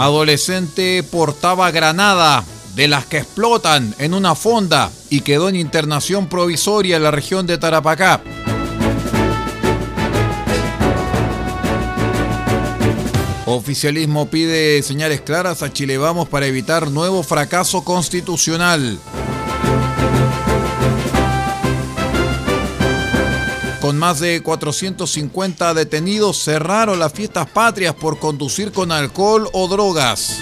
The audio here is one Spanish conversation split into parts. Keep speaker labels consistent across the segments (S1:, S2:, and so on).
S1: Adolescente portaba granada de las que explotan en una fonda y quedó en internación provisoria en la región de Tarapacá. Oficialismo pide señales claras a Chile Vamos para evitar nuevo fracaso constitucional. Con más de 450 detenidos cerraron las fiestas patrias por conducir con alcohol o drogas.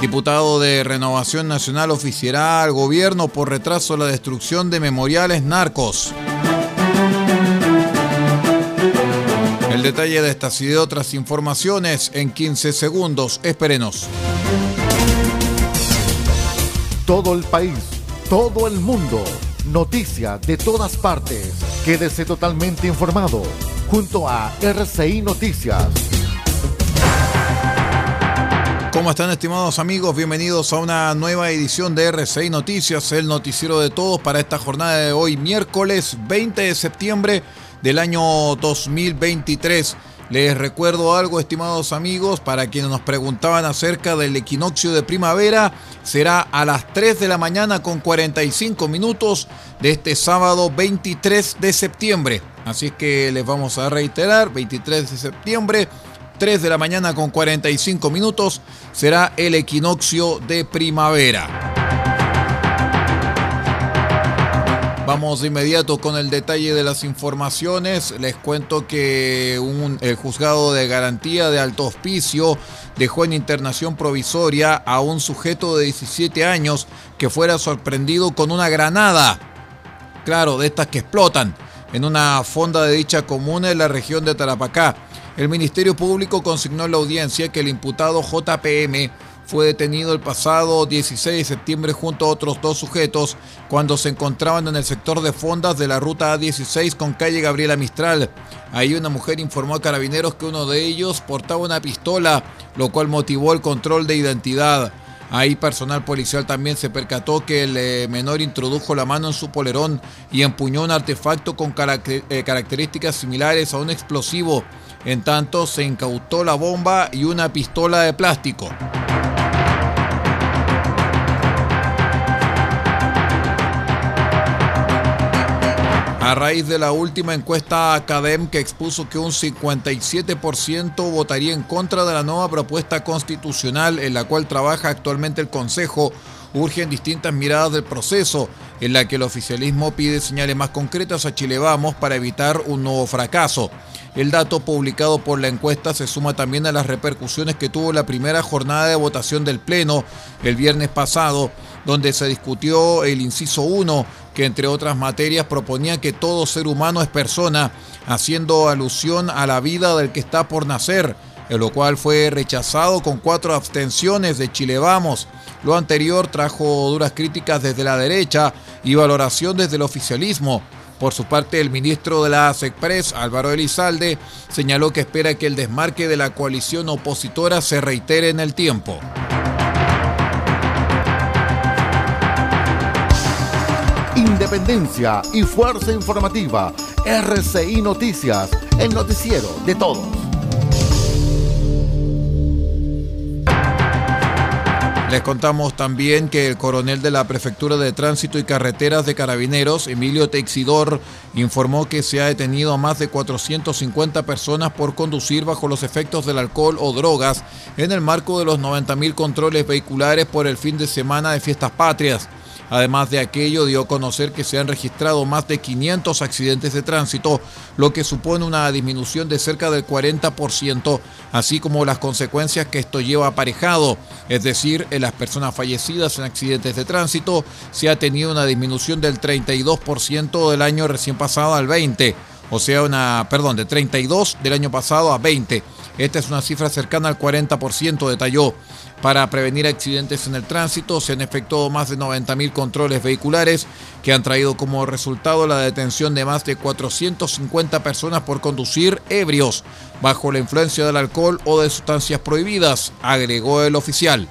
S1: Diputado de Renovación Nacional oficiará al gobierno por retraso la destrucción de memoriales narcos. El detalle de estas y de otras informaciones en 15 segundos. Espérenos.
S2: Todo el país todo el mundo. Noticias de todas partes. Quédese totalmente informado junto a RCI Noticias.
S1: ¿Cómo están estimados amigos? Bienvenidos a una nueva edición de RCI Noticias, el noticiero de todos para esta jornada de hoy, miércoles 20 de septiembre del año 2023. Les recuerdo algo, estimados amigos, para quienes nos preguntaban acerca del equinoccio de primavera, será a las 3 de la mañana con 45 minutos de este sábado 23 de septiembre. Así es que les vamos a reiterar, 23 de septiembre, 3 de la mañana con 45 minutos, será el equinoccio de primavera. Vamos de inmediato con el detalle de las informaciones. Les cuento que un, el juzgado de garantía de alto hospicio dejó en internación provisoria a un sujeto de 17 años que fuera sorprendido con una granada. Claro, de estas que explotan en una fonda de dicha comuna en la región de Tarapacá. El Ministerio Público consignó en la audiencia que el imputado JPM fue detenido el pasado 16 de septiembre junto a otros dos sujetos cuando se encontraban en el sector de fondas de la ruta A16 con calle Gabriela Mistral. Ahí una mujer informó a carabineros que uno de ellos portaba una pistola, lo cual motivó el control de identidad. Ahí personal policial también se percató que el eh, menor introdujo la mano en su polerón y empuñó un artefacto con eh, características similares a un explosivo. En tanto, se incautó la bomba y una pistola de plástico. A raíz de la última encuesta Academ que expuso que un 57% votaría en contra de la nueva propuesta constitucional en la cual trabaja actualmente el Consejo, urgen distintas miradas del proceso, en la que el oficialismo pide señales más concretas a Chile Vamos para evitar un nuevo fracaso. El dato publicado por la encuesta se suma también a las repercusiones que tuvo la primera jornada de votación del Pleno el viernes pasado, donde se discutió el inciso 1 que entre otras materias proponía que todo ser humano es persona, haciendo alusión a la vida del que está por nacer, en lo cual fue rechazado con cuatro abstenciones de Chile Vamos. Lo anterior trajo duras críticas desde la derecha y valoración desde el oficialismo. Por su parte, el ministro de la ASECPRES, Álvaro Elizalde, señaló que espera que el desmarque de la coalición opositora se reitere en el tiempo.
S2: Independencia y fuerza informativa. RCI Noticias, el noticiero de todos.
S1: Les contamos también que el coronel de la Prefectura de Tránsito y Carreteras de Carabineros, Emilio Teixidor, informó que se ha detenido a más de 450 personas por conducir bajo los efectos del alcohol o drogas en el marco de los 90.000 controles vehiculares por el fin de semana de fiestas patrias. Además de aquello, dio a conocer que se han registrado más de 500 accidentes de tránsito, lo que supone una disminución de cerca del 40%, así como las consecuencias que esto lleva aparejado, es decir, en las personas fallecidas en accidentes de tránsito se ha tenido una disminución del 32% del año recién pasado al 20, o sea, una, perdón, de 32 del año pasado a 20. Esta es una cifra cercana al 40%, detalló. Para prevenir accidentes en el tránsito se han efectuado más de 90.000 controles vehiculares que han traído como resultado la detención de más de 450 personas por conducir ebrios bajo la influencia del alcohol o de sustancias prohibidas, agregó el oficial.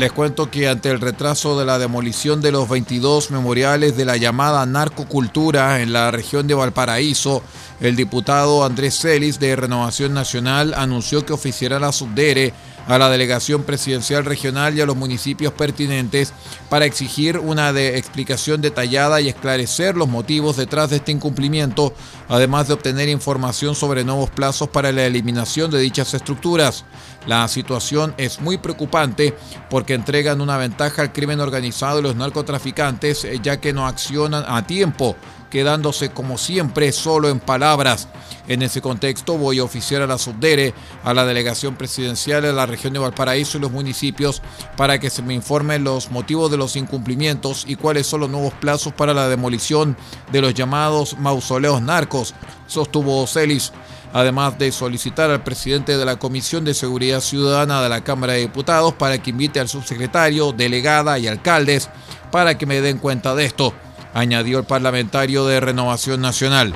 S1: Les cuento que ante el retraso de la demolición de los 22 memoriales de la llamada narcocultura en la región de Valparaíso, el diputado Andrés Celis de Renovación Nacional anunció que oficiará la subdere a la delegación presidencial regional y a los municipios pertinentes para exigir una explicación detallada y esclarecer los motivos detrás de este incumplimiento, además de obtener información sobre nuevos plazos para la eliminación de dichas estructuras. La situación es muy preocupante porque entregan una ventaja al crimen organizado y los narcotraficantes eh, ya que no accionan a tiempo quedándose como siempre solo en palabras. En ese contexto voy a oficiar a la Subdere, a la delegación presidencial de la región de Valparaíso y los municipios para que se me informen los motivos de los incumplimientos y cuáles son los nuevos plazos para la demolición de los llamados mausoleos narcos, sostuvo Celis además de solicitar al presidente de la Comisión de Seguridad Ciudadana de la Cámara de Diputados para que invite al subsecretario, delegada y alcaldes para que me den cuenta de esto añadió el parlamentario de Renovación Nacional.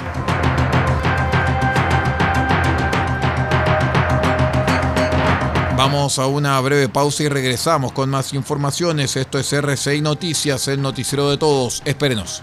S1: Vamos a una breve pausa y regresamos con más informaciones. Esto es RCI Noticias, el noticiero de todos. Espérenos.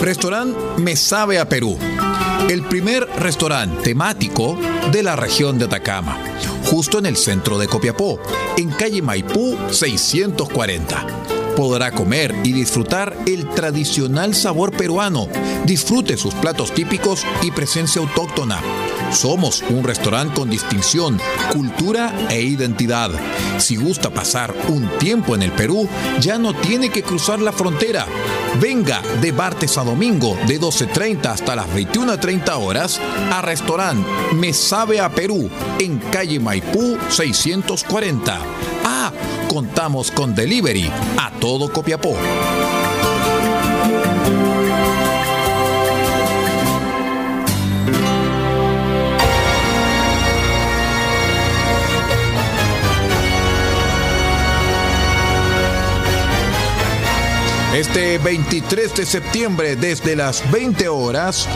S1: Restaurante Me Sabe a Perú. El primer restaurante temático de la región de Atacama, justo en el centro de Copiapó, en calle Maipú 640 podrá comer y disfrutar el tradicional sabor peruano. Disfrute sus platos típicos y presencia autóctona. Somos un restaurante con distinción, cultura e identidad. Si gusta pasar un tiempo en el Perú, ya no tiene que cruzar la frontera. Venga de martes a domingo de 12.30 hasta las 21.30 horas a restaurante Me Sabe a Perú en calle Maipú 640. Ah, contamos con delivery a todo Copiapó. Este 23 de septiembre, desde las 20 horas,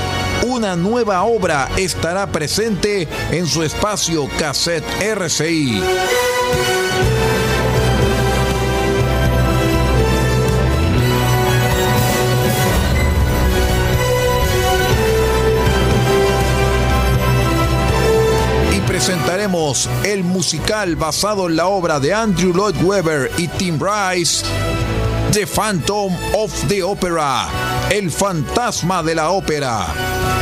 S1: una nueva obra estará presente en su espacio Cassette RCI. tenemos el musical basado en la obra de Andrew Lloyd Webber y Tim Rice, The Phantom of the Opera, el fantasma de la ópera.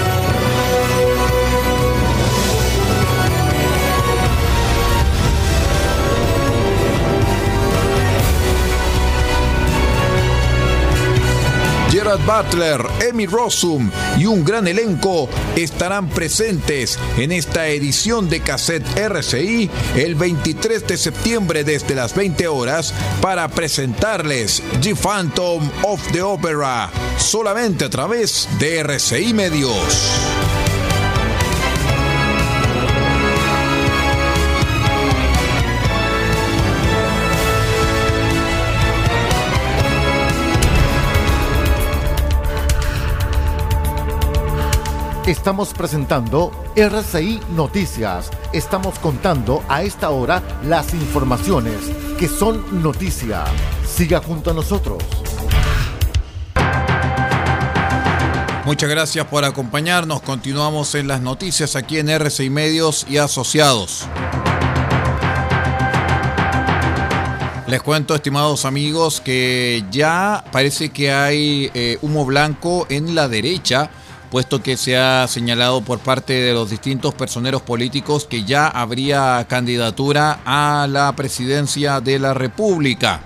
S1: Butler, Emmy Rossum y un gran elenco estarán presentes en esta edición de Cassette RCI el 23 de septiembre desde las 20 horas para presentarles The Phantom of the Opera solamente a través de RCI Medios.
S2: Estamos presentando RCI Noticias. Estamos contando a esta hora las informaciones que son noticia. Siga junto a nosotros.
S1: Muchas gracias por acompañarnos. Continuamos en las noticias aquí en RCI Medios y Asociados. Les cuento, estimados amigos, que ya parece que hay eh, humo blanco en la derecha puesto que se ha señalado por parte de los distintos personeros políticos que ya habría candidatura a la presidencia de la República.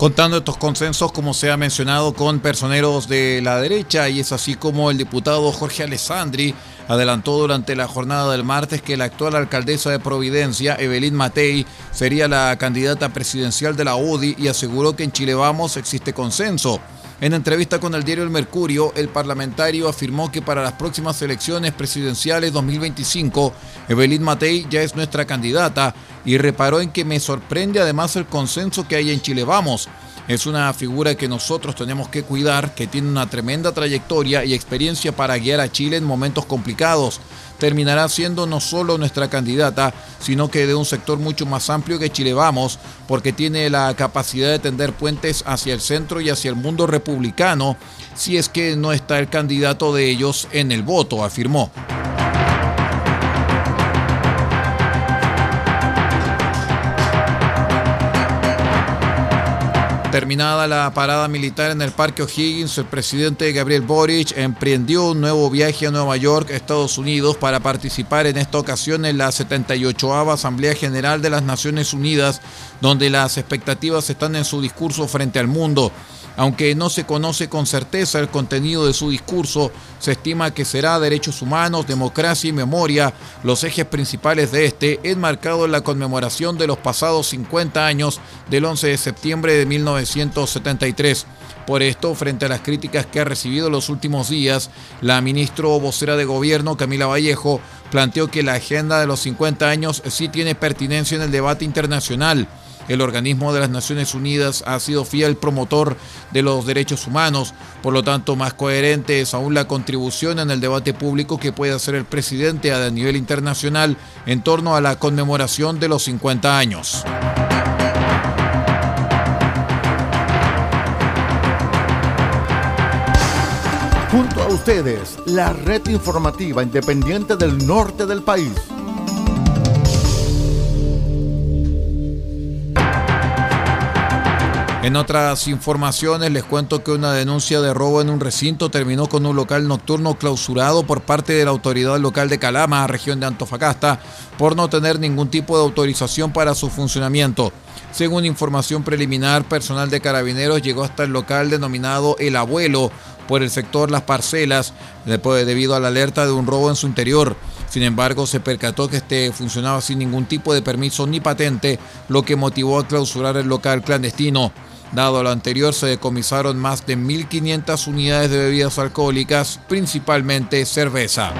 S1: Contando estos consensos, como se ha mencionado, con personeros de la derecha, y es así como el diputado Jorge Alessandri adelantó durante la jornada del martes que la actual alcaldesa de Providencia, Evelyn Matei, sería la candidata presidencial de la UDI y aseguró que en Chile Vamos existe consenso. En entrevista con el diario El Mercurio, el parlamentario afirmó que para las próximas elecciones presidenciales 2025, Evelyn Matei ya es nuestra candidata y reparó en que me sorprende además el consenso que hay en Chile Vamos. Es una figura que nosotros tenemos que cuidar, que tiene una tremenda trayectoria y experiencia para guiar a Chile en momentos complicados terminará siendo no solo nuestra candidata, sino que de un sector mucho más amplio que Chile Vamos, porque tiene la capacidad de tender puentes hacia el centro y hacia el mundo republicano, si es que no está el candidato de ellos en el voto, afirmó. Terminada la parada militar en el Parque O'Higgins, el presidente Gabriel Boric emprendió un nuevo viaje a Nueva York, Estados Unidos, para participar en esta ocasión en la 78 Asamblea General de las Naciones Unidas, donde las expectativas están en su discurso frente al mundo. Aunque no se conoce con certeza el contenido de su discurso, se estima que será derechos humanos, democracia y memoria los ejes principales de este, enmarcado en la conmemoración de los pasados 50 años del 11 de septiembre de 1973. Por esto, frente a las críticas que ha recibido en los últimos días, la ministra vocera de gobierno, Camila Vallejo, planteó que la agenda de los 50 años sí tiene pertinencia en el debate internacional el organismo de las Naciones Unidas ha sido fiel promotor de los derechos humanos, por lo tanto más coherente es aún la contribución en el debate público que puede hacer el presidente a nivel internacional en torno a la conmemoración de los 50 años.
S2: Junto a ustedes, la red informativa independiente del norte del país.
S1: En otras informaciones les cuento que una denuncia de robo en un recinto terminó con un local nocturno clausurado por parte de la autoridad local de Calama, región de Antofagasta, por no tener ningún tipo de autorización para su funcionamiento. Según información preliminar, personal de carabineros llegó hasta el local denominado El Abuelo por el sector Las Parcelas debido a la alerta de un robo en su interior. Sin embargo, se percató que este funcionaba sin ningún tipo de permiso ni patente, lo que motivó a clausurar el local clandestino. Dado lo anterior, se decomisaron más de 1.500 unidades de bebidas alcohólicas, principalmente cerveza.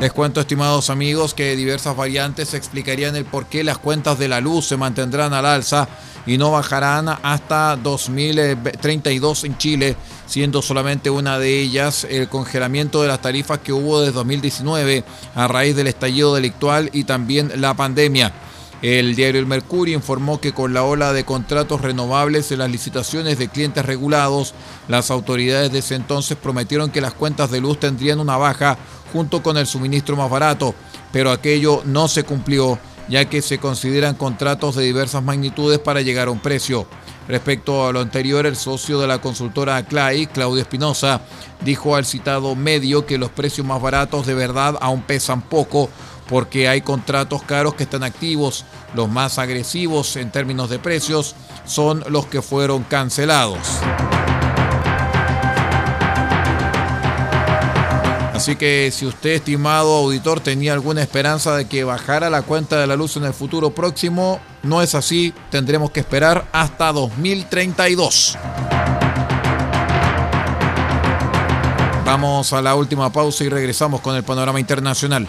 S1: Les cuento, estimados amigos, que diversas variantes explicarían el por qué las cuentas de la luz se mantendrán al alza y no bajarán hasta 2032 en Chile, siendo solamente una de ellas el congelamiento de las tarifas que hubo desde 2019 a raíz del estallido delictual y también la pandemia.
S3: El diario El Mercurio informó que con la ola de contratos renovables en las licitaciones de clientes regulados, las autoridades de ese entonces prometieron que las cuentas de luz tendrían una baja junto con el suministro más barato, pero aquello no se cumplió, ya que se consideran contratos de diversas magnitudes para llegar a un precio. Respecto a lo anterior, el socio de la consultora CLAI, Claudio Espinosa, dijo al citado medio que los precios más baratos de verdad aún pesan poco porque hay contratos caros que están activos. Los más agresivos en términos de precios son los que fueron cancelados. Así que si usted, estimado auditor, tenía alguna esperanza de que bajara la cuenta de la luz en el futuro próximo, no es así. Tendremos que esperar hasta 2032. Vamos a la última pausa y regresamos con el panorama internacional.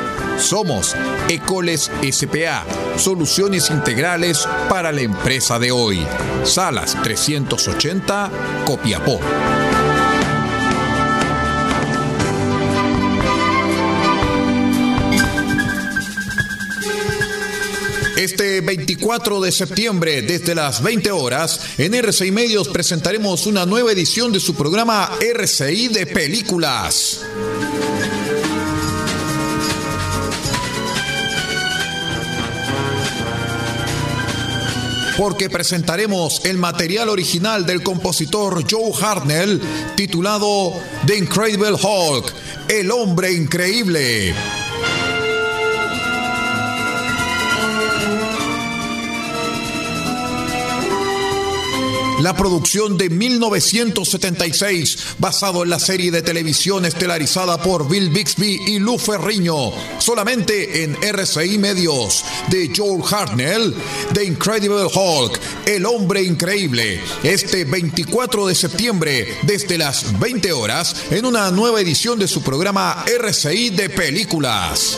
S1: somos Ecoles SPA, soluciones integrales para la empresa de hoy. Salas 380, Copiapó. Este 24 de septiembre, desde las 20 horas, en RCI Medios presentaremos una nueva edición de su programa RCI de Películas. Porque presentaremos el material original del compositor Joe Hartnell titulado The Incredible Hulk, el hombre increíble. La producción de 1976, basado en la serie de televisión estelarizada por Bill Bixby y Lou Ferriño, solamente en RCI Medios, de Joel Hartnell, The Incredible Hulk, El Hombre Increíble, este 24 de septiembre, desde las 20 horas, en una nueva edición de su programa RCI de Películas.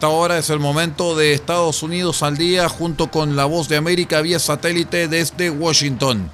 S3: Esta hora es el momento de Estados Unidos al día junto con La Voz de América vía satélite desde Washington.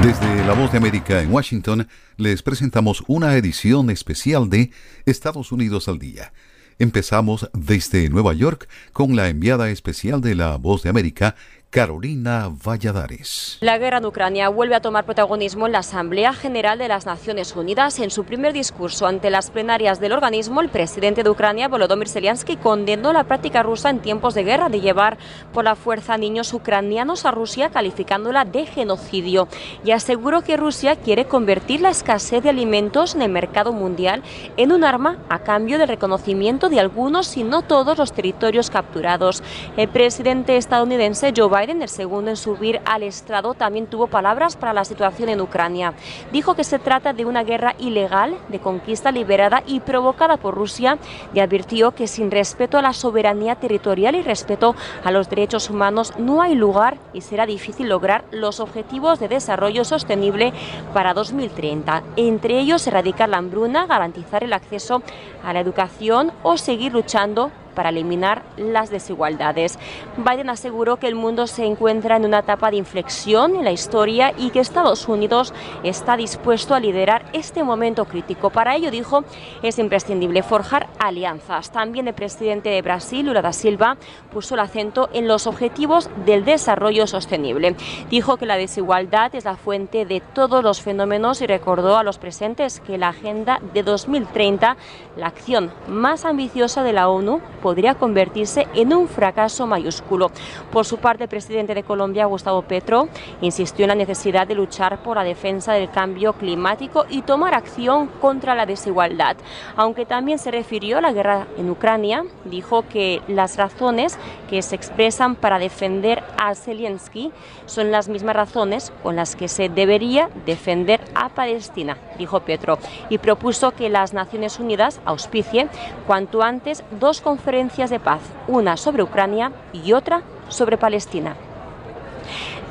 S4: Desde La Voz de América en Washington les presentamos una edición especial de Estados Unidos al día. Empezamos desde Nueva York con la enviada especial de La Voz de América, Carolina Valladares.
S5: La guerra en Ucrania vuelve a tomar protagonismo en la Asamblea General de las Naciones Unidas. En su primer discurso ante las plenarias del organismo, el presidente de Ucrania, Volodymyr Zelensky, condenó la práctica rusa en tiempos de guerra de llevar por la fuerza niños ucranianos a Rusia, calificándola de genocidio. Y aseguró que Rusia quiere convertir la escasez de alimentos en el mercado mundial en un arma a cambio del reconocimiento de algunos, y no todos, los territorios capturados. El presidente estadounidense Joe Biden Biden, el segundo en subir al estrado, también tuvo palabras para la situación en Ucrania. Dijo que se trata de una guerra ilegal, de conquista liberada y provocada por Rusia, y advirtió que sin respeto a la soberanía territorial y respeto a los derechos humanos no hay lugar y será difícil lograr los objetivos de desarrollo sostenible para 2030, entre ellos erradicar la hambruna, garantizar el acceso a la educación o seguir luchando para eliminar las desigualdades. Biden aseguró que el mundo se encuentra en una etapa de inflexión en la historia y que Estados Unidos está dispuesto a liderar este momento crítico. Para ello, dijo, es imprescindible forjar alianzas. También el presidente de Brasil, Lula da Silva, puso el acento en los objetivos del desarrollo sostenible. Dijo que la desigualdad es la fuente de todos los fenómenos y recordó a los presentes que la Agenda de 2030, la acción más ambiciosa de la ONU, podría convertirse en un fracaso mayúsculo. Por su parte, el presidente de Colombia, Gustavo Petro, insistió en la necesidad de luchar por la defensa del cambio climático y tomar acción contra la desigualdad. Aunque también se refirió a la guerra en Ucrania, dijo que las razones que se expresan para defender a Zelensky son las mismas razones con las que se debería defender a Palestina, dijo Petro, y propuso que las Naciones Unidas auspicie cuanto antes dos conferencias de paz, una sobre Ucrania y otra sobre Palestina.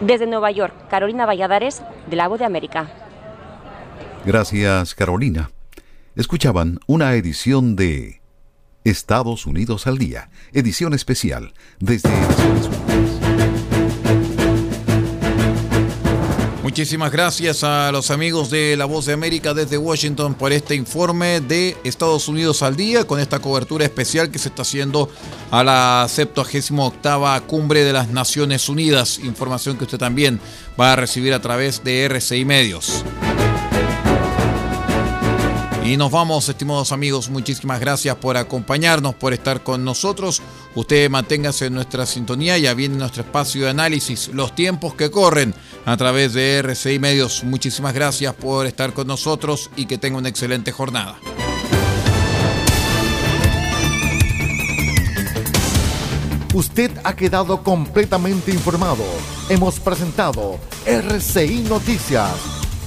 S5: Desde Nueva York, Carolina Valladares, de La de América.
S4: Gracias, Carolina. Escuchaban una edición de Estados Unidos al Día, edición especial desde
S1: Muchísimas gracias a los amigos de La Voz de América desde Washington por este informe de Estados Unidos al día, con esta cobertura especial que se está haciendo a la 78 Cumbre de las Naciones Unidas. Información que usted también va a recibir a través de RCI Medios. Y nos vamos, estimados amigos. Muchísimas gracias por acompañarnos, por estar con nosotros. Usted manténgase en nuestra sintonía. Ya viene nuestro espacio de análisis, los tiempos que corren a través de RCI Medios. Muchísimas gracias por estar con nosotros y que tenga una excelente jornada.
S2: Usted ha quedado completamente informado. Hemos presentado RCI Noticias